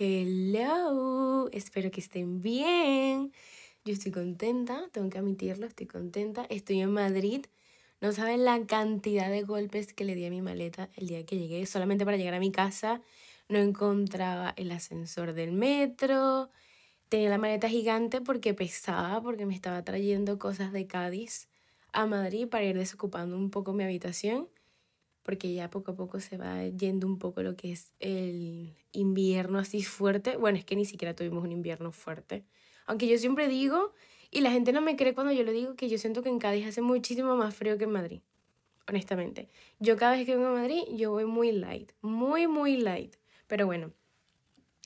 Hello, espero que estén bien. Yo estoy contenta, tengo que admitirlo, estoy contenta. Estoy en Madrid. No saben la cantidad de golpes que le di a mi maleta el día que llegué. Solamente para llegar a mi casa no encontraba el ascensor del metro. Tenía la maleta gigante porque pesaba, porque me estaba trayendo cosas de Cádiz a Madrid para ir desocupando un poco mi habitación porque ya poco a poco se va yendo un poco lo que es el invierno así fuerte. Bueno, es que ni siquiera tuvimos un invierno fuerte. Aunque yo siempre digo, y la gente no me cree cuando yo lo digo, que yo siento que en Cádiz hace muchísimo más frío que en Madrid. Honestamente. Yo cada vez que vengo a Madrid, yo voy muy light. Muy, muy light. Pero bueno,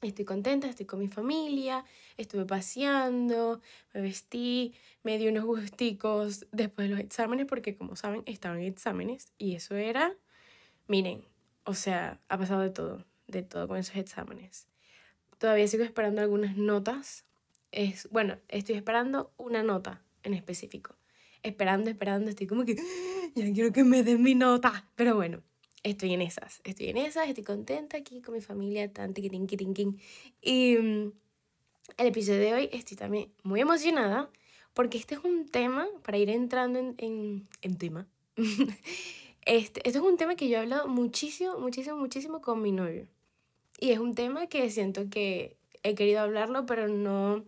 estoy contenta, estoy con mi familia, estuve paseando, me vestí, me di unos gusticos después de los exámenes, porque como saben, estaban exámenes y eso era Miren, o sea, ha pasado de todo, de todo con esos exámenes. Todavía sigo esperando algunas notas. Es, bueno, estoy esperando una nota en específico. Esperando, esperando, estoy como que ya quiero que me den mi nota. Pero bueno, estoy en esas, estoy en esas, estoy contenta aquí con mi familia, tan tiquitín, tiquitín. Y mm, el episodio de hoy estoy también muy emocionada porque este es un tema para ir entrando en, en, en tema. Este, esto es un tema que yo he hablado muchísimo, muchísimo, muchísimo con mi novio. Y es un tema que siento que he querido hablarlo, pero no,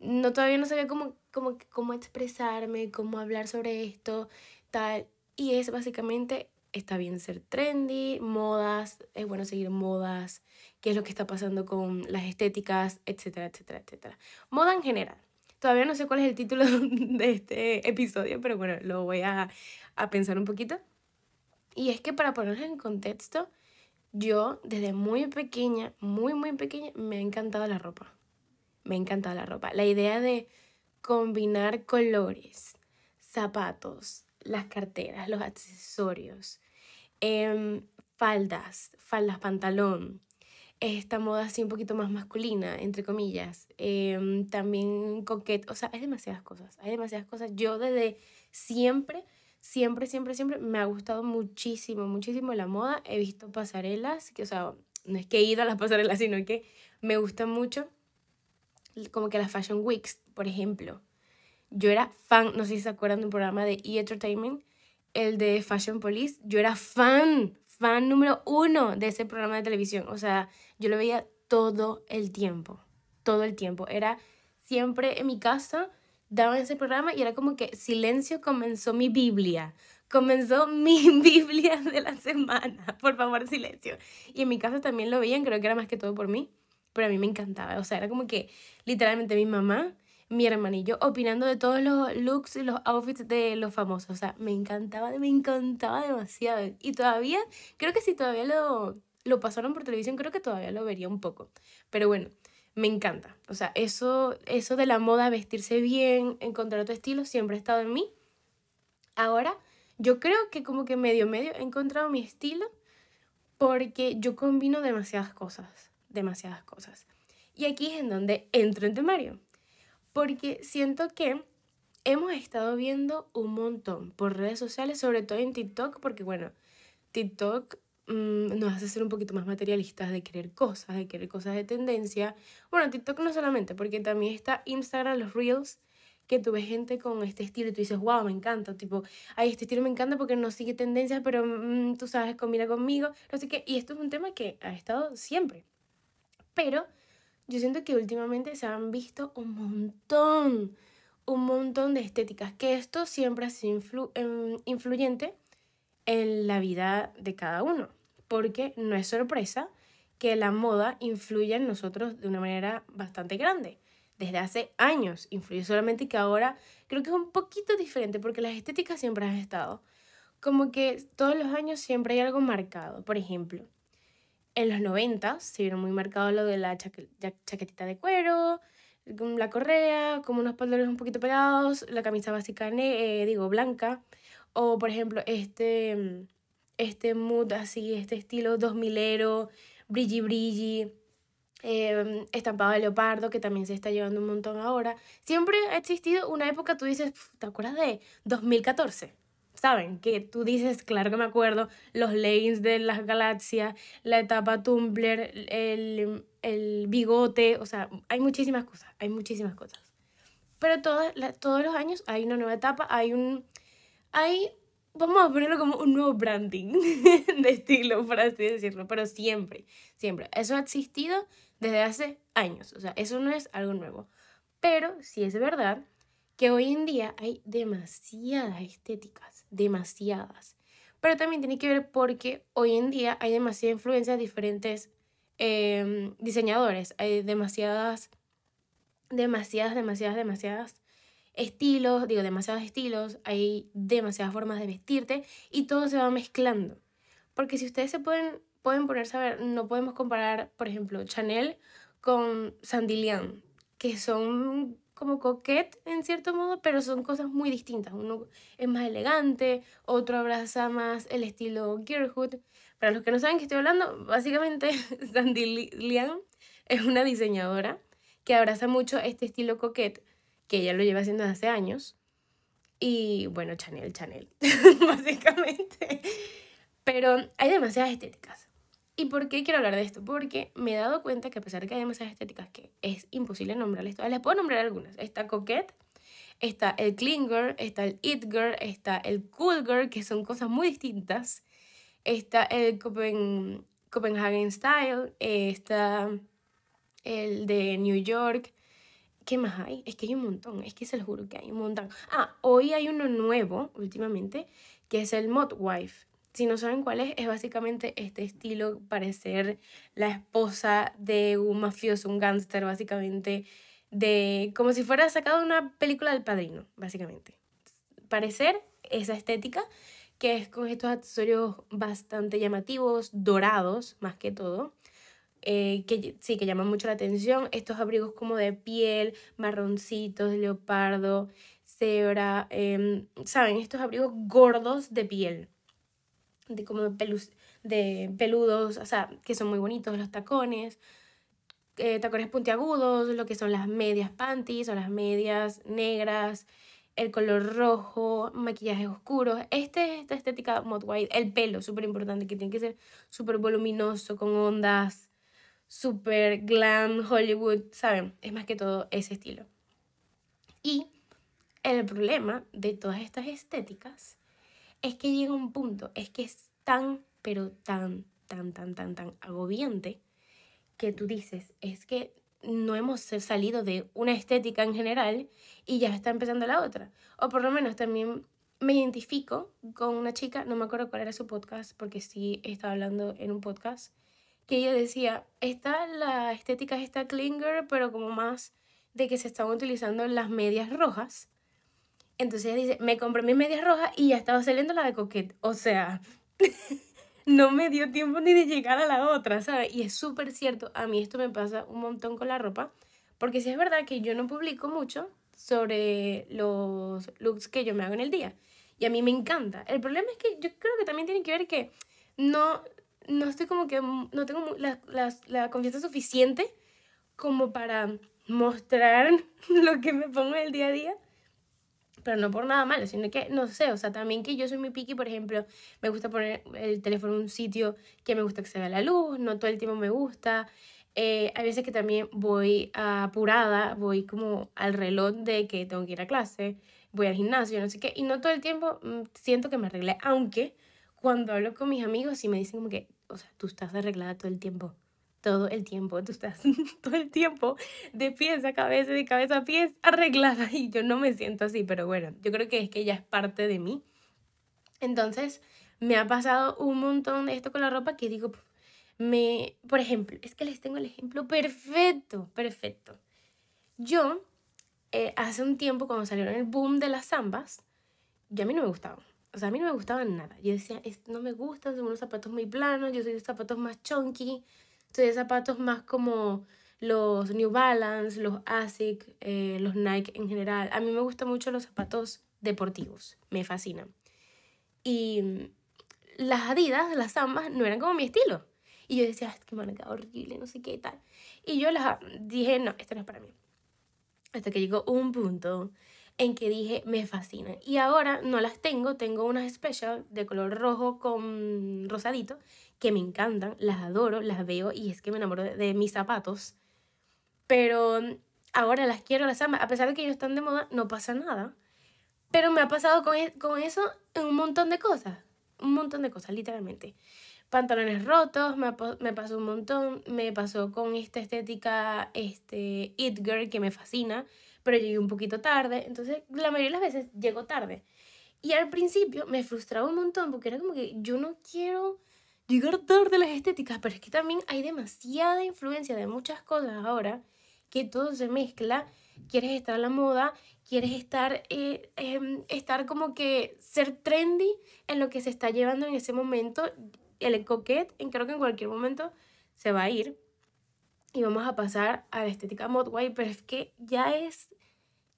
no todavía no sabía cómo, cómo, cómo expresarme, cómo hablar sobre esto, tal. Y es básicamente, está bien ser trendy, modas, es bueno seguir modas, qué es lo que está pasando con las estéticas, etcétera, etcétera, etcétera. Moda en general. Todavía no sé cuál es el título de este episodio, pero bueno, lo voy a, a pensar un poquito. Y es que para ponerlo en contexto, yo desde muy pequeña, muy, muy pequeña, me ha encantado la ropa. Me ha encantado la ropa. La idea de combinar colores, zapatos, las carteras, los accesorios, em, faldas, faldas, pantalón, esta moda así un poquito más masculina, entre comillas, em, también coquete, o sea, hay demasiadas cosas, hay demasiadas cosas. Yo desde siempre siempre, siempre, siempre me ha gustado muchísimo, muchísimo la moda. He visto pasarelas, que, o sea, no es que he ido a las pasarelas, sino que me gustan mucho, como que las Fashion Weeks, por ejemplo. Yo era fan, no sé si se acuerdan de un programa de E! Entertainment, el de Fashion Police. Yo era fan, fan número uno de ese programa de televisión. O sea, yo lo veía todo el tiempo, todo el tiempo. Era siempre en mi casa daban ese programa y era como que silencio comenzó mi Biblia. Comenzó mi Biblia de la semana. Por favor, silencio. Y en mi casa también lo veían, creo que era más que todo por mí, pero a mí me encantaba. O sea, era como que literalmente mi mamá, mi hermana y yo opinando de todos los looks y los outfits de los famosos. O sea, me encantaba, me encantaba demasiado. Y todavía, creo que si todavía lo, lo pasaron por televisión, creo que todavía lo vería un poco. Pero bueno, me encanta. O sea, eso, eso de la moda, vestirse bien, encontrar tu estilo, siempre ha estado en mí. Ahora, yo creo que como que medio medio he encontrado mi estilo porque yo combino demasiadas cosas, demasiadas cosas. Y aquí es en donde entro en temario, porque siento que hemos estado viendo un montón por redes sociales, sobre todo en TikTok, porque bueno, TikTok Mm, nos hace ser un poquito más materialistas de querer cosas, de querer cosas de tendencia. Bueno, TikTok no solamente, porque también está Instagram, los Reels, que tú ves gente con este estilo y tú dices, wow, me encanta, tipo, ay, este estilo me encanta porque no sigue tendencias, pero mm, tú sabes, combina conmigo, no sé qué. Y esto es un tema que ha estado siempre. Pero yo siento que últimamente se han visto un montón, un montón de estéticas, que esto siempre ha sido em, influyente en la vida de cada uno porque no es sorpresa que la moda influya en nosotros de una manera bastante grande. Desde hace años influye solamente que ahora creo que es un poquito diferente porque las estéticas siempre han estado. Como que todos los años siempre hay algo marcado. Por ejemplo, en los 90 se vieron muy marcado lo de la chaquetita de cuero, la correa, como unos pantalones un poquito pegados, la camisa básica, eh, digo, blanca. O, por ejemplo, este este mood así, este estilo 2000ero, brilli brilli, eh, estampado de leopardo, que también se está llevando un montón ahora. Siempre ha existido una época, tú dices, ¿te acuerdas de 2014? ¿saben? Que tú dices, claro que me acuerdo, los leggings de las galaxias, la etapa Tumblr, el, el bigote, o sea, hay muchísimas cosas, hay muchísimas cosas. Pero todas, todos los años hay una nueva etapa, hay un... Hay, vamos a ponerlo como un nuevo branding de estilo, por así decirlo, pero siempre, siempre. Eso ha existido desde hace años, o sea, eso no es algo nuevo. Pero sí es verdad que hoy en día hay demasiadas estéticas, demasiadas. Pero también tiene que ver porque hoy en día hay demasiada influencia de diferentes em, diseñadores, hay demasiadas, demasiadas, demasiadas, demasiadas estilos, digo, demasiados estilos, hay demasiadas formas de vestirte y todo se va mezclando. Porque si ustedes se pueden, pueden ponerse a ver, no podemos comparar, por ejemplo, Chanel con Sandilian, que son como coquette en cierto modo, pero son cosas muy distintas. Uno es más elegante, otro abraza más el estilo girlhood. Para los que no saben que estoy hablando, básicamente Sandy Lian es una diseñadora que abraza mucho este estilo coquette, que ella lo lleva haciendo desde hace años. Y bueno, Chanel, Chanel, básicamente. Pero hay demasiadas estéticas. ¿Y por qué quiero hablar de esto? Porque me he dado cuenta que a pesar de que hay demasiadas estéticas que es imposible nombrarles todas, les puedo nombrar algunas. Está Coquette, está el Clean Girl, está el It Girl, está el Cool Girl, que son cosas muy distintas. Está el Copenhagen Style, está el de New York. ¿Qué más hay? Es que hay un montón, es que se lo juro que hay un montón. Ah, hoy hay uno nuevo últimamente, que es el Mod Wife si no saben cuál es, es básicamente este estilo, parecer la esposa de un mafioso, un gángster, básicamente, de como si fuera sacado de una película del padrino, básicamente. Parecer esa estética, que es con estos accesorios bastante llamativos, dorados, más que todo. Eh, que sí, que llaman mucho la atención. Estos abrigos como de piel, marroncitos, leopardo, cebra, em, ¿saben? Estos abrigos gordos de piel de como de, de peludos, o sea, que son muy bonitos, los tacones, eh, tacones puntiagudos, lo que son las medias panties o las medias negras, el color rojo, maquillaje oscuro. Este, esta estética mod white, el pelo, súper importante, que tiene que ser súper voluminoso, con ondas, súper glam, Hollywood, ¿saben? Es más que todo ese estilo. Y el problema de todas estas estéticas es que llega un punto, es que es tan, pero tan, tan, tan, tan, tan agobiante que tú dices, es que no hemos salido de una estética en general y ya está empezando la otra. O por lo menos también me identifico con una chica, no me acuerdo cuál era su podcast, porque sí estaba hablando en un podcast, que ella decía, está la estética esta Klinger, pero como más de que se estaban utilizando las medias rojas entonces ella dice, me compré mis medias rojas y ya estaba saliendo la de coquette. O sea, no me dio tiempo ni de llegar a la otra, ¿sabes? Y es súper cierto, a mí esto me pasa un montón con la ropa, porque sí es verdad que yo no publico mucho sobre los looks que yo me hago en el día. Y a mí me encanta. El problema es que yo creo que también tiene que ver que no, no estoy como que, no tengo la, la, confianza suficiente como para mostrar lo que me pongo en el día a día pero no por nada malo, sino que, no sé, o sea, también que yo soy muy picky, por ejemplo, me gusta poner el teléfono en un sitio que me gusta que se vea la luz, no todo el tiempo me gusta. Eh, hay veces que también voy apurada, voy como al reloj de que tengo que ir a clase, voy al gimnasio, no sé qué, y no todo el tiempo mm, siento que me arreglé, aunque cuando hablo con mis amigos sí me dicen como que, o sea, tú estás arreglada todo el tiempo todo el tiempo, tú estás todo el tiempo de pies a cabeza, de cabeza a pies, arreglada y yo no me siento así, pero bueno, yo creo que es que ya es parte de mí. Entonces, me ha pasado un montón de esto con la ropa que digo, me, por ejemplo, es que les tengo el ejemplo perfecto, perfecto. Yo, eh, hace un tiempo cuando salieron el boom de las zambas, yo a mí no me gustaban. O sea, a mí no me gustaban nada. Yo decía, no me gustan, son unos zapatos muy planos, yo soy de zapatos más chunky, soy de zapatos más como los New Balance, los ASIC, eh, los Nike en general. A mí me gustan mucho los zapatos deportivos, me fascinan. Y las Adidas, las Zambas, no eran como mi estilo. Y yo decía, es que marca horrible, no sé qué tal. Y yo las dije, no, esto no es para mí. Hasta que llegó un punto en que dije me fascinan. Y ahora no las tengo, tengo unas special de color rojo con rosadito que me encantan, las adoro, las veo y es que me enamoro de, mis zapatos. Pero ahora las quiero, las amo. A pesar de que ellos están de moda, no pasa nada. Pero me ha pasado con, e, con eso un montón de cosas. Un montón de cosas, literalmente. Pantalones rotos, me, me pasó un montón. Me pasó con esta estética, este, It Girl, que me fascina pero llegué un poquito tarde, entonces la mayoría de las veces llego tarde. Y al principio me frustraba un montón porque era como que yo no quiero llegar tarde a las estéticas, pero es que también hay demasiada influencia de muchas cosas ahora que todo se mezcla. Quieres estar a la moda, quieres estar, eh, em, estar como que ser trendy en lo que se está llevando en ese momento. El coquette, creo que en cualquier momento se va a ir y vamos a pasar a la estética modway, pero es que ya es,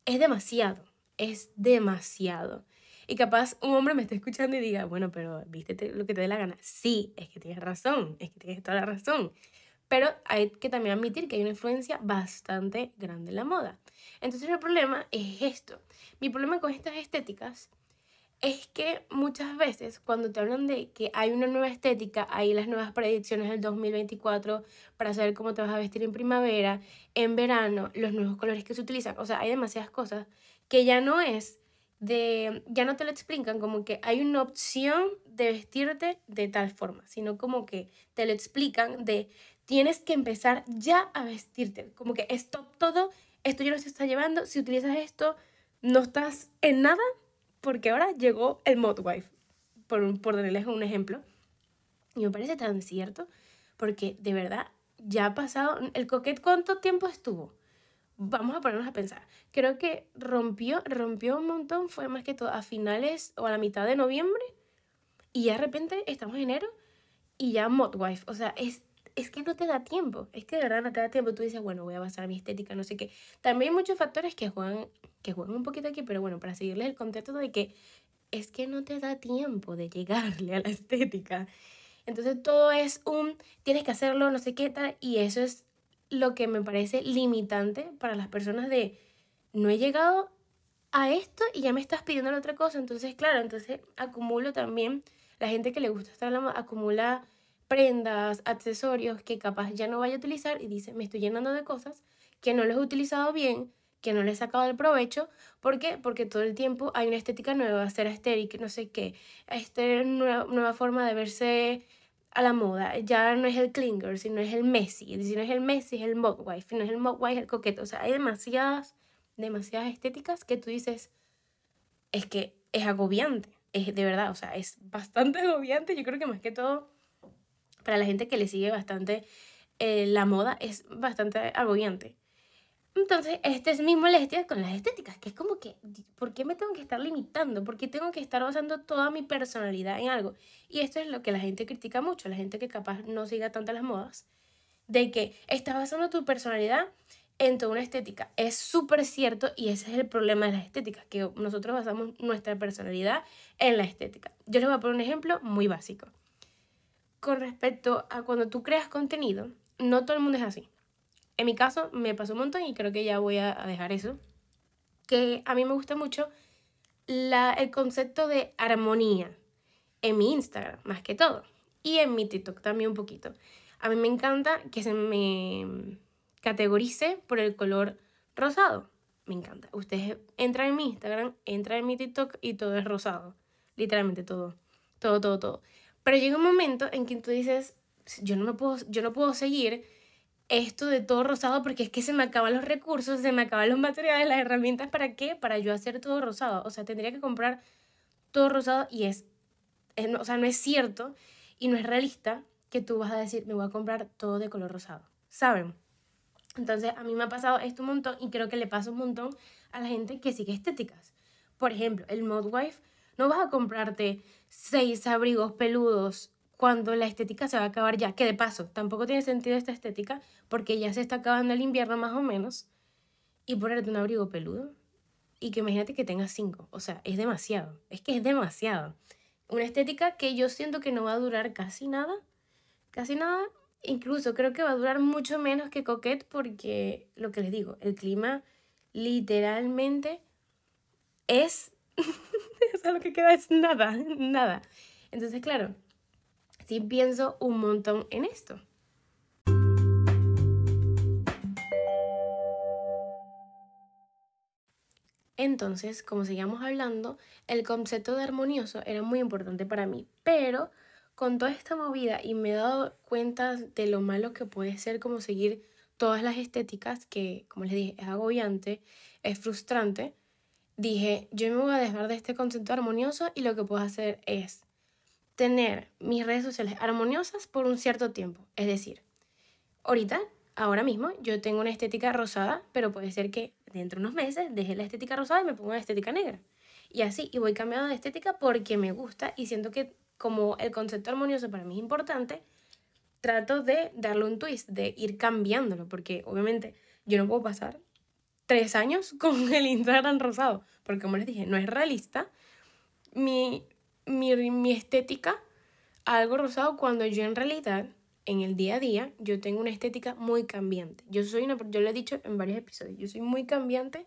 es demasiado, es demasiado. Y capaz un hombre me está escuchando y diga, bueno, pero viste lo que te dé la gana. Sí, es que tienes razón, es que tienes toda la razón. Pero hay que también admitir que hay una influencia bastante grande en la moda. Entonces el problema es esto. Mi problema con estas estéticas es que muchas veces cuando te hablan de que hay una nueva estética, hay las nuevas predicciones del 2024 para saber cómo te vas a vestir en primavera, en verano, los nuevos colores que se utilizan, o sea, hay demasiadas cosas que ya no es de, ya no te lo explican como que hay una opción de vestirte de tal forma, sino como que te lo explican de tienes que empezar ya a vestirte, como que esto todo, esto ya no se está llevando, si utilizas esto, no estás en nada porque ahora llegó el modwife, por, por darles un ejemplo. Y me parece tan cierto, porque de verdad ya ha pasado, el coquet cuánto tiempo estuvo. Vamos a ponernos a pensar. Creo que rompió, rompió un montón, fue más que todo a finales o a la mitad de noviembre. Y ya de repente estamos en enero y ya modwife. O sea, es, es que no te da tiempo. Es que de verdad no te da tiempo. Tú dices, bueno, voy a basar mi estética, no sé qué. También hay muchos factores que juegan que juegan un poquito aquí, pero bueno, para seguirles el contexto de que es que no te da tiempo de llegarle a la estética. Entonces todo es un, tienes que hacerlo, no sé qué tal, y eso es lo que me parece limitante para las personas de, no he llegado a esto y ya me estás pidiendo la otra cosa. Entonces, claro, entonces acumulo también, la gente que le gusta estar la acumula prendas, accesorios que capaz ya no vaya a utilizar y dice, me estoy llenando de cosas que no los he utilizado bien, que no le he sacado el provecho. ¿Por qué? Porque todo el tiempo hay una estética nueva, ser estéril, no sé qué, este nueva, nueva forma de verse a la moda. Ya no es el clinger, sino es el Messi. Si no es el Messi, es el wife. Si no es el wife, es el coqueto. O sea, hay demasiadas, demasiadas estéticas que tú dices, es que es agobiante. Es de verdad, o sea, es bastante agobiante. Yo creo que más que todo, para la gente que le sigue bastante eh, la moda, es bastante agobiante. Entonces, esta es mi molestia con las estéticas, que es como que, ¿por qué me tengo que estar limitando? ¿Por qué tengo que estar basando toda mi personalidad en algo? Y esto es lo que la gente critica mucho, la gente que capaz no siga tanto las modas, de que estás basando tu personalidad en toda una estética. Es súper cierto y ese es el problema de las estéticas, que nosotros basamos nuestra personalidad en la estética. Yo les voy a poner un ejemplo muy básico. Con respecto a cuando tú creas contenido, no todo el mundo es así. En mi caso me pasó un montón y creo que ya voy a dejar eso. Que a mí me gusta mucho el concepto de armonía en mi Instagram, más que todo. Y en mi TikTok también un poquito. A mí me encanta que se me categorice por el color rosado. Me encanta. Ustedes entran en mi Instagram, entran en mi TikTok y todo es rosado. Literalmente todo. Todo, todo, todo. Pero llega un momento en que tú dices, yo no, me puedo, yo no puedo seguir esto de todo rosado porque es que se me acaban los recursos, se me acaban los materiales, las herramientas, ¿para qué? Para yo hacer todo rosado. O sea, tendría que comprar todo rosado y es, o sea, no es cierto y no es realista que tú vas a decir, me voy a comprar todo de color rosado, ¿saben? Entonces, a mí me ha pasado esto un montón y creo que le pasa un montón a la gente que sigue estéticas. Por ejemplo, el Modwife, no vas a comprarte seis abrigos peludos cuando la estética se va a acabar ya, que de paso tampoco tiene sentido esta estética porque ya se está acabando el invierno más o menos y ponerte un abrigo peludo y que imagínate que tengas cinco, o sea, es demasiado, es que es demasiado. Una estética que yo siento que no va a durar casi nada, casi nada, incluso creo que va a durar mucho menos que Coquette porque lo que les digo, el clima literalmente es, lo que queda es nada, nada. Entonces, claro, sí pienso un montón en esto. Entonces, como seguíamos hablando, el concepto de armonioso era muy importante para mí, pero con toda esta movida y me he dado cuenta de lo malo que puede ser como seguir todas las estéticas, que como les dije, es agobiante, es frustrante, dije, yo me voy a dejar de este concepto armonioso y lo que puedo hacer es tener mis redes sociales armoniosas por un cierto tiempo. Es decir, ahorita ahora mismo yo tengo una estética rosada, pero puede ser que dentro de unos meses deje la estética rosada y me ponga una estética negra. Y así, y voy cambiando de estética porque me gusta y siento que como el concepto armonioso para mí es importante, trato de darle un twist, de ir cambiándolo, porque obviamente yo no puedo pasar tres años con el Instagram rosado, porque como les dije, no es realista mi, mi, mi estética algo rosado cuando yo en realidad en el día a día yo tengo una estética muy cambiante. Yo soy una, yo lo he dicho en varios episodios, yo soy muy cambiante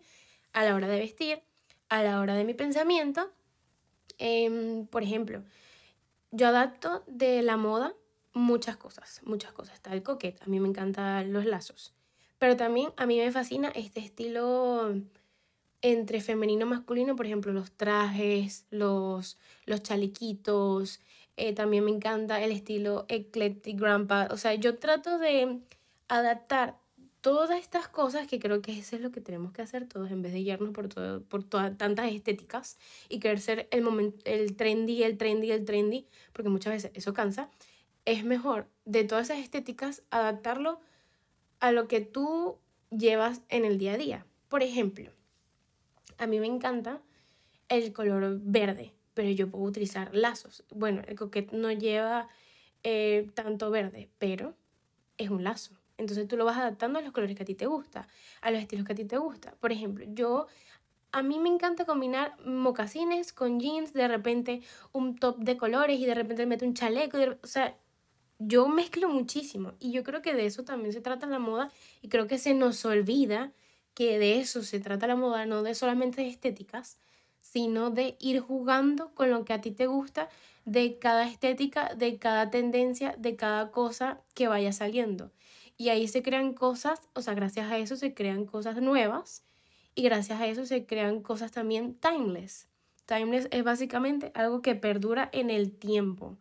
a la hora de vestir, a la hora de mi pensamiento. Em, por ejemplo, yo adapto de la moda muchas cosas, muchas cosas. Está el coquete, a mí me encantan los lazos, pero también a mí me fascina este estilo entre femenino y masculino, por ejemplo, los trajes, los, los chalequitos, eh, también me encanta el estilo eclectic grandpa. O sea, yo trato de adaptar todas estas cosas que creo que eso es lo que tenemos que hacer todos en vez de guiarnos por, todo, por todas tantas estéticas y querer ser el, momento, el trendy, el trendy, el trendy, porque muchas veces eso cansa. Es mejor de todas esas estéticas adaptarlo a lo que tú llevas en el día a día. Por ejemplo, a mí me encanta el color verde pero yo puedo utilizar lazos. Bueno, el coquete no lleva eh, tanto verde, pero es un lazo. Entonces tú lo vas adaptando a los colores que a ti te gusta, a los estilos que a ti te gusta. Por ejemplo, yo a mí me encanta combinar mocasines con jeans, de repente un top de colores y de repente meto un chaleco. o sea, yo mezclo muchísimo y yo creo que de eso también se trata la moda y creo que se nos olvida que de eso se trata la moda, no de solamente estéticas, sino de ir jugando con lo que a ti te gusta de cada estética, de cada tendencia, de cada cosa que vaya saliendo. Y ahí se crean cosas, o sea, gracias a eso se crean cosas nuevas y gracias a eso se crean cosas también timeless. Timeless es básicamente algo que perdura en el tiempo.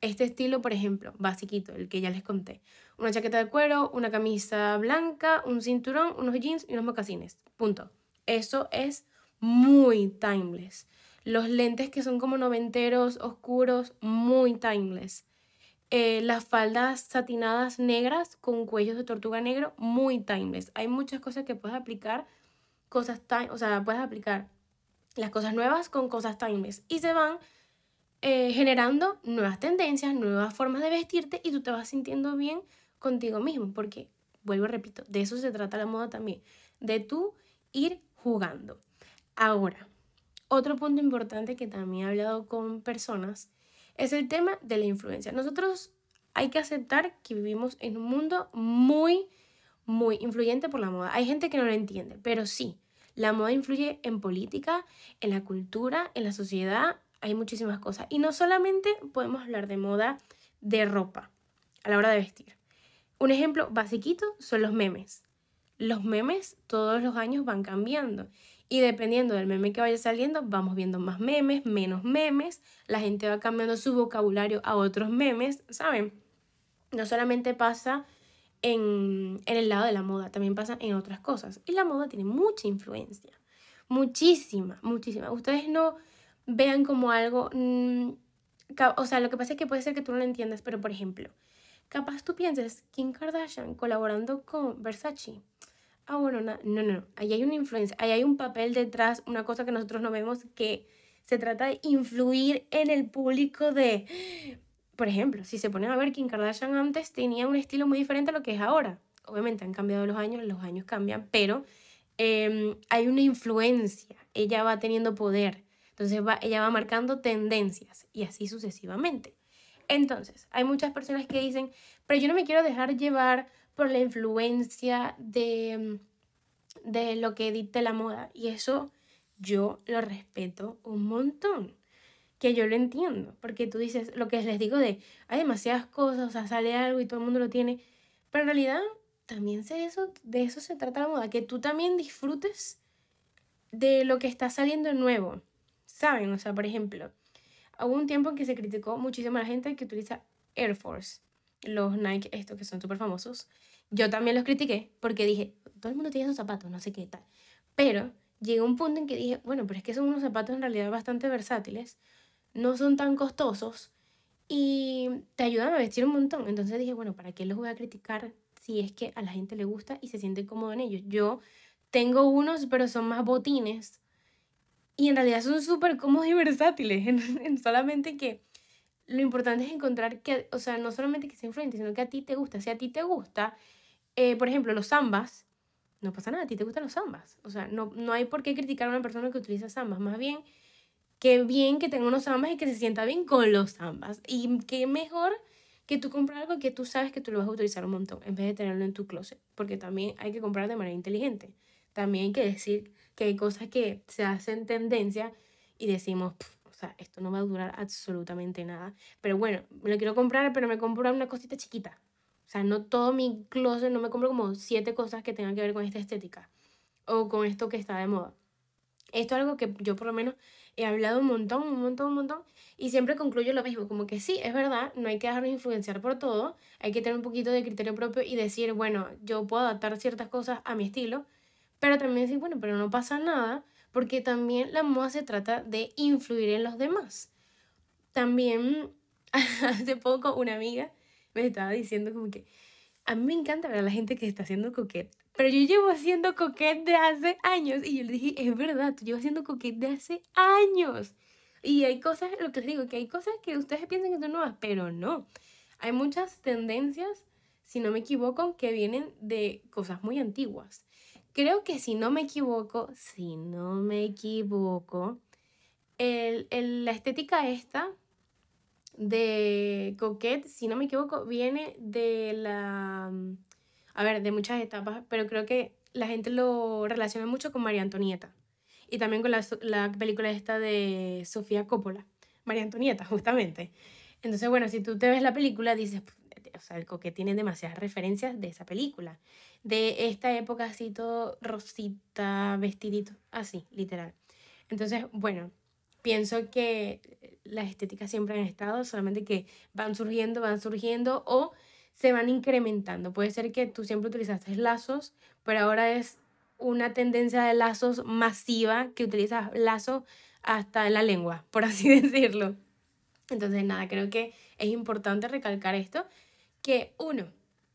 Este estilo, por ejemplo, basiquito, el que ya les conté. Una chaqueta de cuero, una camisa blanca, un cinturón, unos jeans y unos mocasines. Punto. Eso es muy timeless. Los lentes que son como noventeros, oscuros, muy timeless. Eh, las faldas satinadas negras con cuellos de tortuga negro, muy timeless. Hay muchas cosas que puedes aplicar, cosas time, o sea, puedes aplicar las cosas nuevas con cosas timeless y se van eh, generando nuevas tendencias, nuevas formas de vestirte y tú te vas sintiendo bien contigo mismo, porque, vuelvo y repito, de eso se trata la moda también, de tú ir jugando. Ahora, otro punto importante que también he hablado con personas es el tema de la influencia. Nosotros hay que aceptar que vivimos en un mundo muy, muy influyente por la moda. Hay gente que no lo entiende, pero sí, la moda influye en política, en la cultura, en la sociedad, hay muchísimas cosas. Y no solamente podemos hablar de moda de ropa a la hora de vestir. Un ejemplo basiquito son los memes. Los memes todos los años van cambiando y dependiendo del meme que vaya saliendo, vamos viendo más memes, menos memes, la gente va cambiando su vocabulario a otros memes, ¿saben? No solamente pasa en, el lado de la moda, también pasa en otras cosas. Y la moda tiene mucha influencia, muchísima, muchísima. Ustedes no vean como algo, mm, o sea, lo que pasa es que puede ser que tú no lo entiendas, pero por ejemplo, capaz tú pienses Kim Kardashian colaborando con Versace ah, bueno, no, no, no, ahí hay una influencia, ahí hay un papel detrás, una cosa que nosotros no vemos que se trata de influir en el público de, por ejemplo, si se ponen a ver, Kim Kardashian antes tenía un estilo muy diferente a lo que es ahora. Obviamente han cambiado los años, los años cambian, pero em, hay una influencia, ella va teniendo poder, entonces va, ella va marcando tendencias y así sucesivamente. Entonces, hay muchas personas que dicen, pero yo no me quiero dejar llevar por la influencia de, de lo que dicte la moda. Y eso yo lo respeto un montón. Que yo lo entiendo, porque tú dices lo que les digo de hay demasiadas cosas, o sea, sale algo y todo el mundo lo tiene, pero en realidad también sé eso, de eso se trata la moda, que tú también disfrutes de lo que está saliendo nuevo, ¿saben? O sea, por ejemplo, hubo un tiempo en que se criticó muchísimo a la gente que utiliza Air Force, los Nike, estos que son súper famosos. Yo también los critiqué porque dije, todo el mundo tiene esos zapatos, no sé qué tal. Pero llegó un punto en que dije, bueno, pero es que son unos zapatos en realidad bastante versátiles, no son tan costosos y te ayudan a vestir un montón. Entonces dije, bueno, ¿para qué los voy a criticar si es que a la gente le gusta y se siente cómodo en ellos? Yo tengo unos, pero son más botines y en realidad son súper cómodos y versátiles, solamente que lo importante es encontrar que, o sea, no solamente que sea influyente, sino que a ti te gusta. Si a ti te gusta, eh, por ejemplo, los zambas, no pasa nada, a ti te gustan los zambas. O sea, no, no hay por qué criticar a una persona que utiliza zambas. Más bien, qué bien que tenga unos zambas y que se sienta bien con los zambas. Y qué mejor que tú comprar algo que tú sabes que tú lo vas a utilizar un montón, en vez de tenerlo en tu closet. Porque también hay que comprar de manera inteligente. También hay que decir que hay cosas que se hacen tendencia y decimos, o sea, esto no va a durar absolutamente nada. Pero bueno, me lo quiero comprar, pero me compro una cosita chiquita. O sea, no todo mi closet, no me compro como siete cosas que tengan que ver con esta estética o con esto que está de moda. Esto es algo que yo por lo menos he hablado un montón, un montón, un montón, y siempre concluyo lo mismo, como que sí, es verdad, no hay que dejarnos influenciar por todo, hay que tener un poquito de criterio propio y decir, bueno, yo puedo adaptar ciertas cosas a mi estilo, pero también decir, bueno, pero no pasa nada, porque también la moda se trata de influir en los demás. También hace poco una amiga me estaba diciendo como que a mí me encanta ver a la gente que está haciendo coquette, pero yo llevo haciendo coquette de hace años y yo le dije, es verdad, tú llevas haciendo coquette de hace años. Y hay cosas, lo que les digo, que hay cosas que ustedes piensan que son nuevas, pero no. Hay muchas tendencias, si no me equivoco, que vienen de cosas muy antiguas. Creo que si no me equivoco, si no me equivoco, la estética esta de Coquette, si no me equivoco, viene de la... A ver, de muchas etapas, pero creo que la gente lo relaciona mucho con María Antonieta. Y también con la, la película esta de Sofía Coppola. María Antonieta, justamente. Entonces, bueno, si tú te ves la película, dices, o sea, tiene demasiadas referencias de esa película de esta época así todo rosita, vestidito, así, literal. Entonces, bueno, pienso que las estéticas siempre han estado, solamente que van surgiendo, van surgiendo o se van incrementando. Puede ser que tú siempre utilizaste lazos, pero ahora es una tendencia de lazos masiva que utilizas lazos hasta en la lengua, por así decirlo. Entonces, nada, creo que es importante recalcar esto, que uno,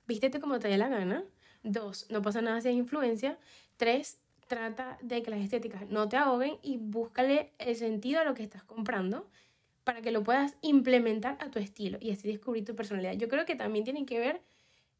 vístete como te dé la gana, Dos, no pasa nada si hay influencia. Tres, trata de que las estéticas no te ahoguen y búscale el sentido a lo que estás comprando para que lo puedas implementar a tu estilo y así descubrir tu personalidad. Yo creo que también tiene que ver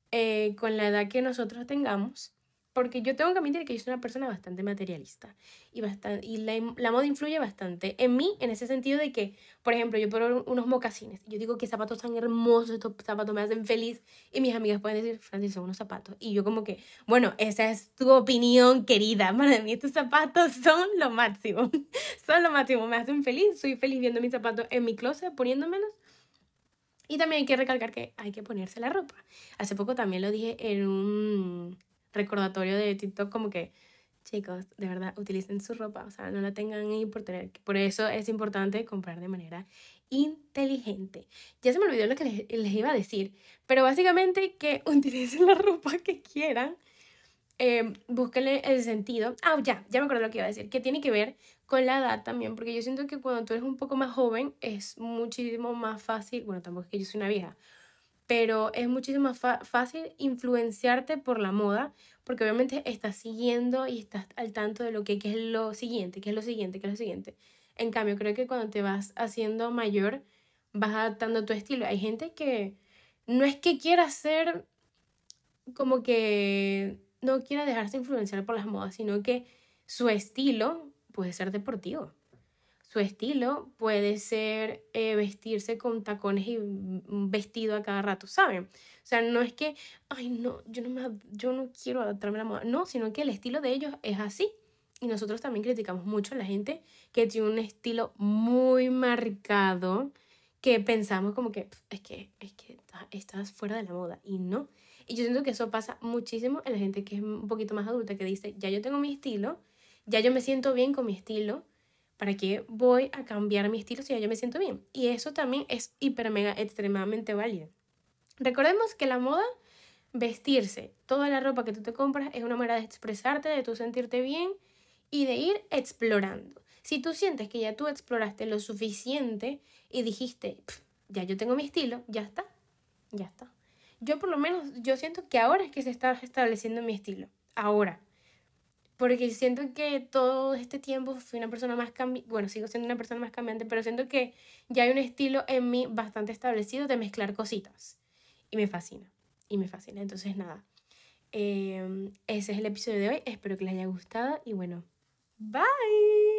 eh, con la edad que nosotros tengamos porque yo tengo que admitir que yo soy una persona bastante materialista y, bastante, y la, la, moda influye bastante en mí en ese sentido de que, por ejemplo, yo pongo unos mocasines. Yo digo que zapatos tan hermosos, estos zapatos me hacen feliz y mis amigas pueden decir, Francis, son unos zapatos. Y yo como que, bueno, esa es tu opinión, querida. Para mí estos zapatos son lo máximo. son lo máximo, me hacen feliz. Soy feliz viendo mis zapatos en mi closet, poniéndomelos. Y también hay que recalcar que hay que ponerse la ropa. Hace poco también lo dije en un recordatorio de TikTok como que, chicos, de verdad, utilicen su ropa, o sea, no la tengan ahí por tener. Por eso es importante comprar de manera inteligente. Ya se me olvidó lo que les, iba a decir, pero básicamente que utilicen la ropa que quieran. Eh, búsquenle el sentido. Ah, ya, ya me acuerdo lo que iba a decir, que tiene que ver con la edad también, porque yo siento que cuando tú eres un poco más joven es muchísimo más fácil, bueno, tampoco es que yo soy una vieja, pero es muchísimo más fácil influenciarte por la moda, porque obviamente estás siguiendo y estás al tanto de lo que, es lo siguiente, qué es lo siguiente, qué es lo siguiente. En cambio, creo que cuando te vas haciendo mayor, vas adaptando tu estilo. Hay gente que no es que quiera ser como que no quiera dejarse influenciar por las modas, sino que su estilo puede ser deportivo su estilo puede ser eh, vestirse con tacones y vestido a cada rato, ¿saben? O sea, no es que, ay, no, yo no, me, yo no quiero adaptarme a la moda, no, sino que el estilo de ellos es así. y nosotros también criticamos mucho a la gente que tiene un estilo muy marcado que pensamos como que es que, es que estás fuera de la moda y no. Y yo siento que eso pasa muchísimo en la gente que es un poquito más adulta, que dice, ya yo tengo mi estilo, ya yo me siento bien con mi estilo, ¿para qué voy a cambiar mi estilo si ya yo me siento bien? Y eso también es hiper, mega, extremadamente válido. Recordemos que la moda, vestirse, toda la ropa que tú te compras es una manera de expresarte, de tú sentirte bien y de ir explorando. Si tú sientes que ya tú exploraste lo suficiente y dijiste, ya yo tengo mi estilo, ya está, ya está. Yo por lo menos, yo siento que ahora es que se está estableciendo mi estilo, ahora. Porque siento que todo este tiempo fui una persona más cambiante, bueno, sigo siendo una persona más cambiante, pero siento que ya hay un estilo en mí bastante establecido de mezclar cositas. Y me fascina, y me fascina. Entonces, nada, em, ese es el episodio de hoy. Espero que les haya gustado y bueno, Bye.